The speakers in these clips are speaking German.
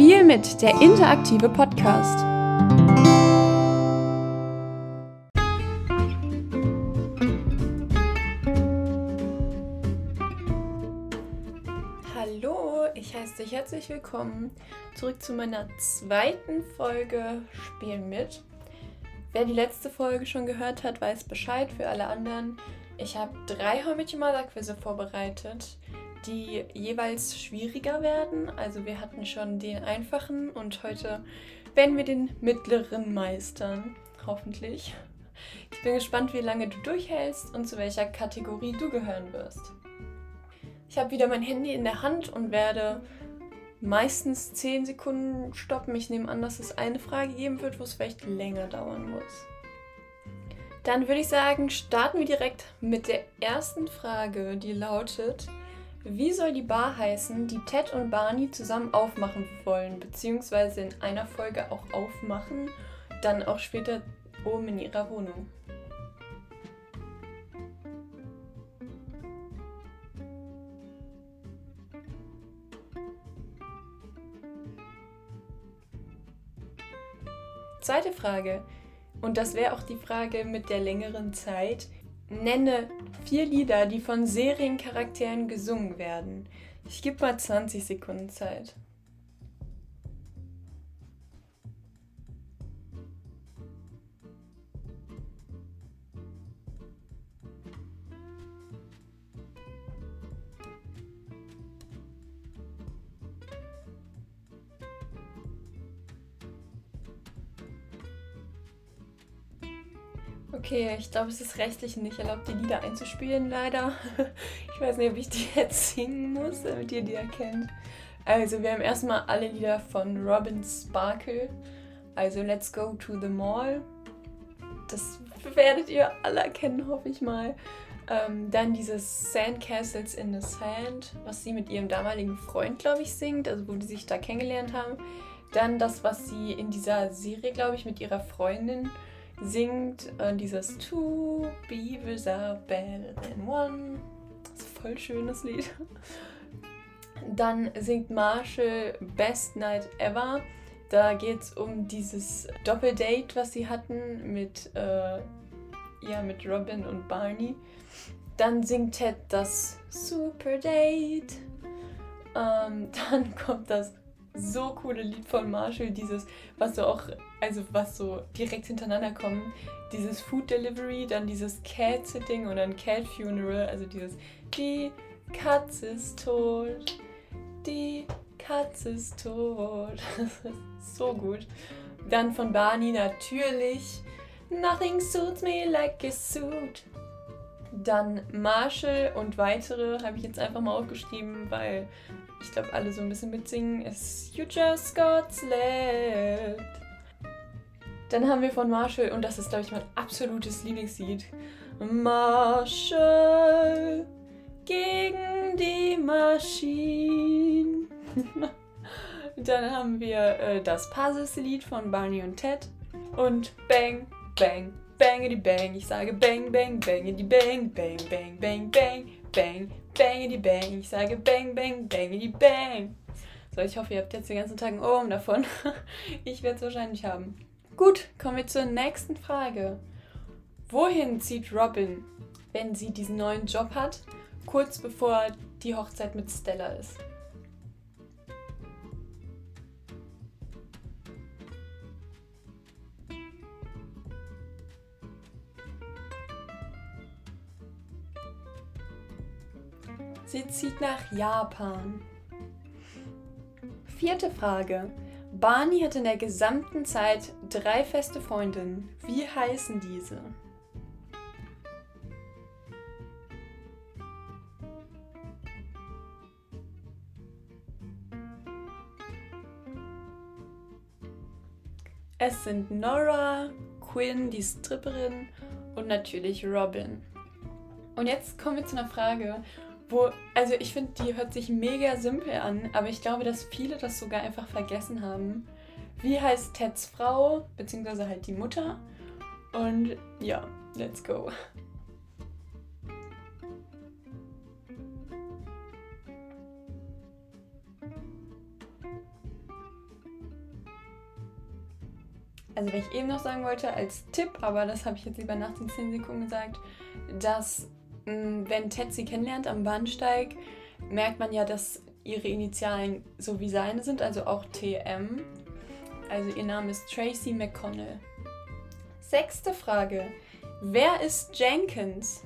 Spiel mit der interaktive Podcast. Hallo, ich heiße dich herzlich willkommen zurück zu meiner zweiten Folge Spiel mit. Wer die letzte Folge schon gehört hat, weiß Bescheid für alle anderen. Ich habe drei How Met Your Mother Quizze vorbereitet die jeweils schwieriger werden. Also wir hatten schon den einfachen und heute werden wir den mittleren meistern. Hoffentlich. Ich bin gespannt, wie lange du durchhältst und zu welcher Kategorie du gehören wirst. Ich habe wieder mein Handy in der Hand und werde meistens 10 Sekunden stoppen. Ich nehme an, dass es eine Frage geben wird, wo es vielleicht länger dauern muss. Dann würde ich sagen, starten wir direkt mit der ersten Frage, die lautet, wie soll die Bar heißen, die Ted und Barney zusammen aufmachen wollen, beziehungsweise in einer Folge auch aufmachen, dann auch später oben in ihrer Wohnung? Zweite Frage, und das wäre auch die Frage mit der längeren Zeit. Nenne vier Lieder, die von Seriencharakteren gesungen werden. Ich gebe mal 20 Sekunden Zeit. Okay, ich glaube, es ist rechtlich nicht erlaubt, die Lieder einzuspielen, leider. Ich weiß nicht, ob ich die jetzt singen muss, damit ihr die erkennt. Also, wir haben erstmal alle Lieder von Robin Sparkle. Also, Let's Go to the Mall. Das werdet ihr alle erkennen, hoffe ich mal. Ähm, dann dieses Sandcastles in the Sand, was sie mit ihrem damaligen Freund, glaube ich, singt, also wo die sich da kennengelernt haben. Dann das, was sie in dieser Serie, glaube ich, mit ihrer Freundin singt äh, dieses Two Beavers are better than one. Das ist ein voll schönes Lied. Dann singt Marshall Best Night Ever. Da geht es um dieses Doppeldate, was sie hatten mit, äh, ja, mit Robin und Barney. Dann singt Ted das Super Date. Ähm, dann kommt das so coole Lied von Marshall, dieses, was so auch, also was so direkt hintereinander kommt, dieses Food Delivery, dann dieses Cat Sitting und dann Cat Funeral, also dieses Die Katze ist tot, die Katze ist tot. Das ist so gut. Dann von Barney natürlich Nothing suits me like a suit. Dann Marshall und weitere habe ich jetzt einfach mal aufgeschrieben, weil ich glaube, alle so ein bisschen mitsingen, ist You Just Got Slapped. Dann haben wir von Marshall, und das ist, glaube ich, mein absolutes Lieblingslied, Marshall gegen die Maschinen. Dann haben wir äh, das Puzzles-Lied von Barney und Ted und Bang, Bang, Bangity Bang. Ich sage Bang, Bang, Bangity Bang, Bang, Bang, Bang, Bang, Bang, Bangity Bang. Ich sage Bang, Bang, Bangity Bang. So, ich hoffe, ihr habt jetzt den ganzen Tag einen Ohrwurm davon. ich werde es wahrscheinlich haben. Gut, kommen wir zur nächsten Frage. Wohin zieht Robin, wenn sie diesen neuen Job hat, kurz bevor die Hochzeit mit Stella ist? Nach Japan. Vierte Frage. Barney hat in der gesamten Zeit drei feste Freundinnen. Wie heißen diese? Es sind Nora, Quinn, die Stripperin und natürlich Robin. Und jetzt kommen wir zu einer Frage, wo, also ich finde, die hört sich mega simpel an, aber ich glaube, dass viele das sogar einfach vergessen haben. Wie heißt Teds Frau, beziehungsweise halt die Mutter? Und ja, let's go. also was ich eben noch sagen wollte als Tipp, aber das habe ich jetzt lieber nach den 10 Sekunden gesagt, dass wenn Ted sie kennenlernt am Bahnsteig, merkt man ja, dass ihre Initialen so wie seine sind, also auch TM. Also ihr Name ist Tracy McConnell. Sechste Frage. Wer ist Jenkins?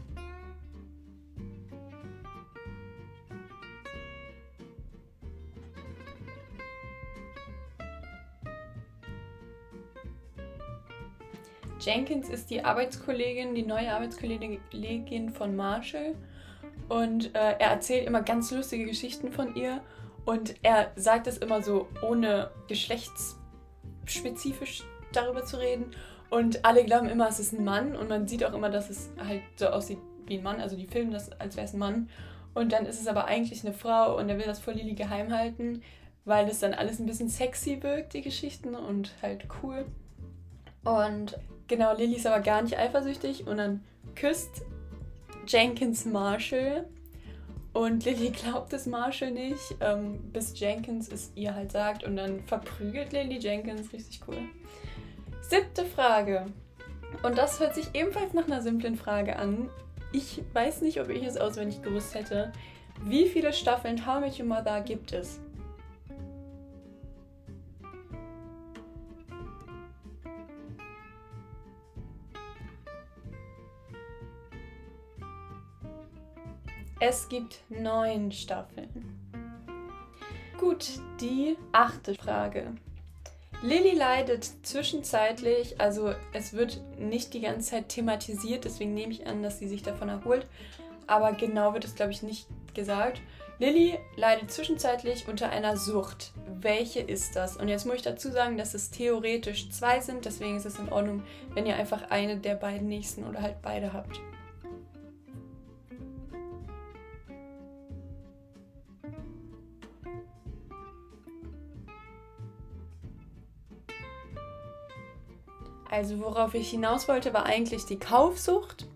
Jenkins ist die Arbeitskollegin, die neue Arbeitskollegin von Marshall. Und äh, er erzählt immer ganz lustige Geschichten von ihr. Und er sagt es immer so, ohne geschlechtsspezifisch darüber zu reden. Und alle glauben immer, es ist ein Mann. Und man sieht auch immer, dass es halt so aussieht wie ein Mann. Also die filmen das, als wäre es ein Mann. Und dann ist es aber eigentlich eine Frau. Und er will das vor Lily geheim halten, weil das dann alles ein bisschen sexy wirkt, die Geschichten. Und halt cool. Und Genau, Lily ist aber gar nicht eifersüchtig und dann küsst Jenkins Marshall und Lily glaubt es Marshall nicht, ähm, bis Jenkins es ihr halt sagt und dann verprügelt Lily Jenkins. Richtig cool. Siebte Frage. Und das hört sich ebenfalls nach einer simplen Frage an. Ich weiß nicht, ob ich es auswendig gewusst hätte. Wie viele Staffeln How Met Your Mother gibt es? Es gibt neun Staffeln. Gut, die achte Frage. Lilly leidet zwischenzeitlich, also es wird nicht die ganze Zeit thematisiert, deswegen nehme ich an, dass sie sich davon erholt, aber genau wird es, glaube ich, nicht gesagt. Lilly leidet zwischenzeitlich unter einer Sucht. Welche ist das? Und jetzt muss ich dazu sagen, dass es theoretisch zwei sind, deswegen ist es in Ordnung, wenn ihr einfach eine der beiden nächsten oder halt beide habt. Also worauf ich hinaus wollte, war eigentlich die Kaufsucht.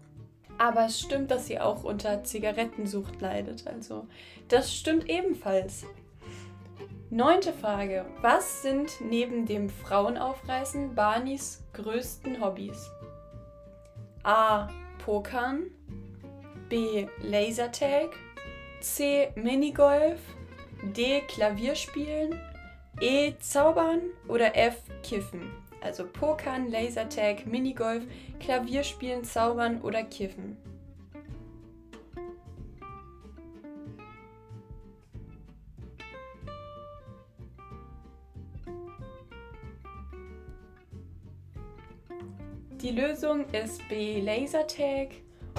Aber es stimmt, dass sie auch unter Zigarettensucht leidet. Also das stimmt ebenfalls. Neunte Frage. Was sind neben dem Frauenaufreißen Barneys größten Hobbys? A. Pokern. B. Lasertag. C. Minigolf. D. Klavierspielen. E. Zaubern. Oder F. Kiffen. Also Pokern, Lasertag, Minigolf, Klavierspielen, Zaubern oder Kiffen. Die Lösung ist B Lasertag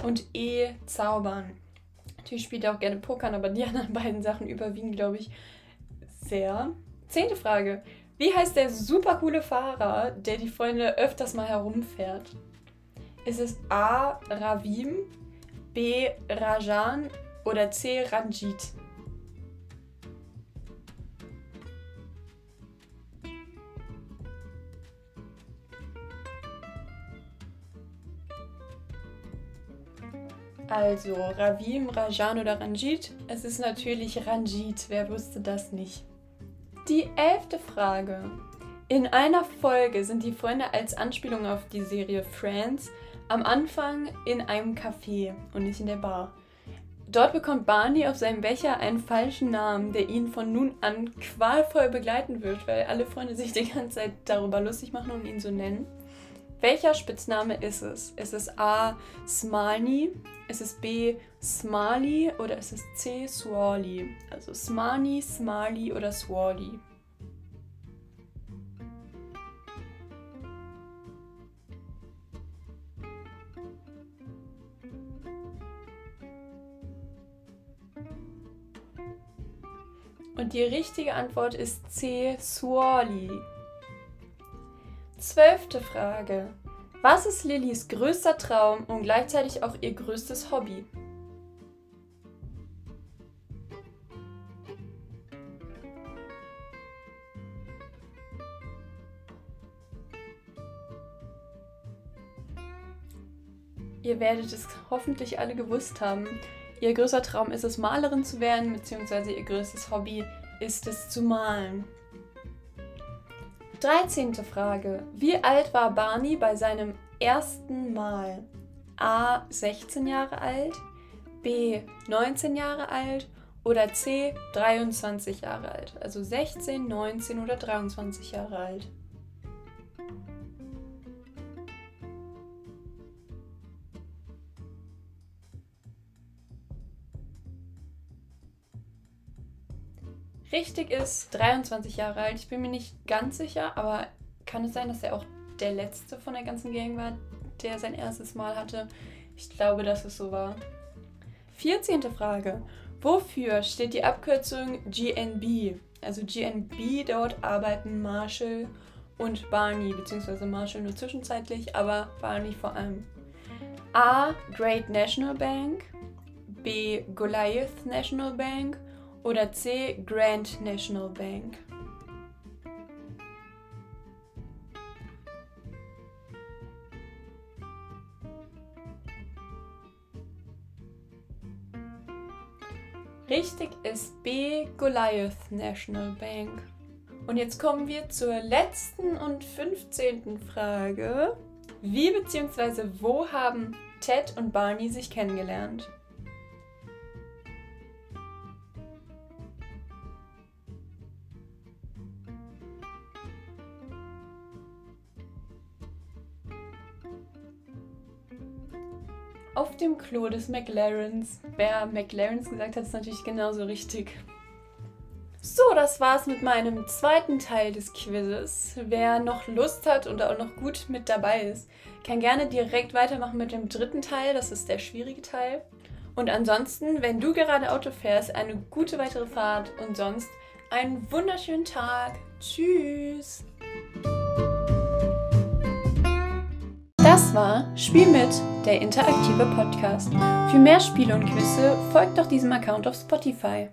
und E Zaubern. Natürlich spielt er auch gerne Pokern, aber die anderen beiden Sachen überwiegen, glaube ich, sehr. Zehnte Frage. Wie heißt der super coole Fahrer, der die Freunde öfters mal herumfährt? Ist es A. Ravim, B. Rajan oder C. Ranjit? Also Ravim, Rajan oder Ranjit? Es ist natürlich Ranjit. Wer wusste das nicht? Die elfte Frage. In einer Folge sind die Freunde als Anspielung auf die Serie Friends am Anfang in einem Café und nicht in der Bar. Dort bekommt Barney auf seinem Becher einen falschen Namen, der ihn von nun an qualvoll begleiten wird, weil alle Freunde sich die ganze Zeit darüber lustig machen und ihn so nennen. Welcher Spitzname ist es? Ist es A. Smalny? Ist es B. Smiley oder ist es C. Swally? Also Smani, Smiley oder Swally? Und die richtige Antwort ist C. Swally. Zwölfte Frage. Was ist Lillys größter Traum und gleichzeitig auch ihr größtes Hobby? Ihr werdet es hoffentlich alle gewusst haben. Ihr größter Traum ist es, Malerin zu werden, beziehungsweise ihr größtes Hobby ist es zu malen. 13. Frage. Wie alt war Barney bei seinem ersten Mal? A. 16 Jahre alt, B. 19 Jahre alt oder C. 23 Jahre alt. Also 16, 19 oder 23 Jahre alt. Richtig ist 23 Jahre alt. Ich bin mir nicht ganz sicher, aber kann es sein, dass er auch der letzte von der ganzen Gang war, der sein erstes Mal hatte? Ich glaube, dass es so war. 14. Frage. Wofür steht die Abkürzung GNB? Also GNB, dort arbeiten Marshall und Barney, beziehungsweise Marshall nur zwischenzeitlich, aber Barney vor allem. A. Great National Bank, B. Goliath National Bank oder C. Grand National Bank? Richtig ist B. Goliath National Bank. Und jetzt kommen wir zur letzten und 15. Frage. Wie bzw. wo haben Ted und Barney sich kennengelernt? Auf dem Klo des McLarens. Wer McLarens gesagt hat, ist natürlich genauso richtig. So, das war's mit meinem zweiten Teil des Quizzes. Wer noch Lust hat und auch noch gut mit dabei ist, kann gerne direkt weitermachen mit dem dritten Teil. Das ist der schwierige Teil. Und ansonsten, wenn du gerade Auto fährst, eine gute weitere Fahrt und sonst einen wunderschönen Tag. Tschüss! Das war Spiel mit, der interaktive Podcast. Für mehr Spiele und Quizze folgt doch diesem Account auf Spotify.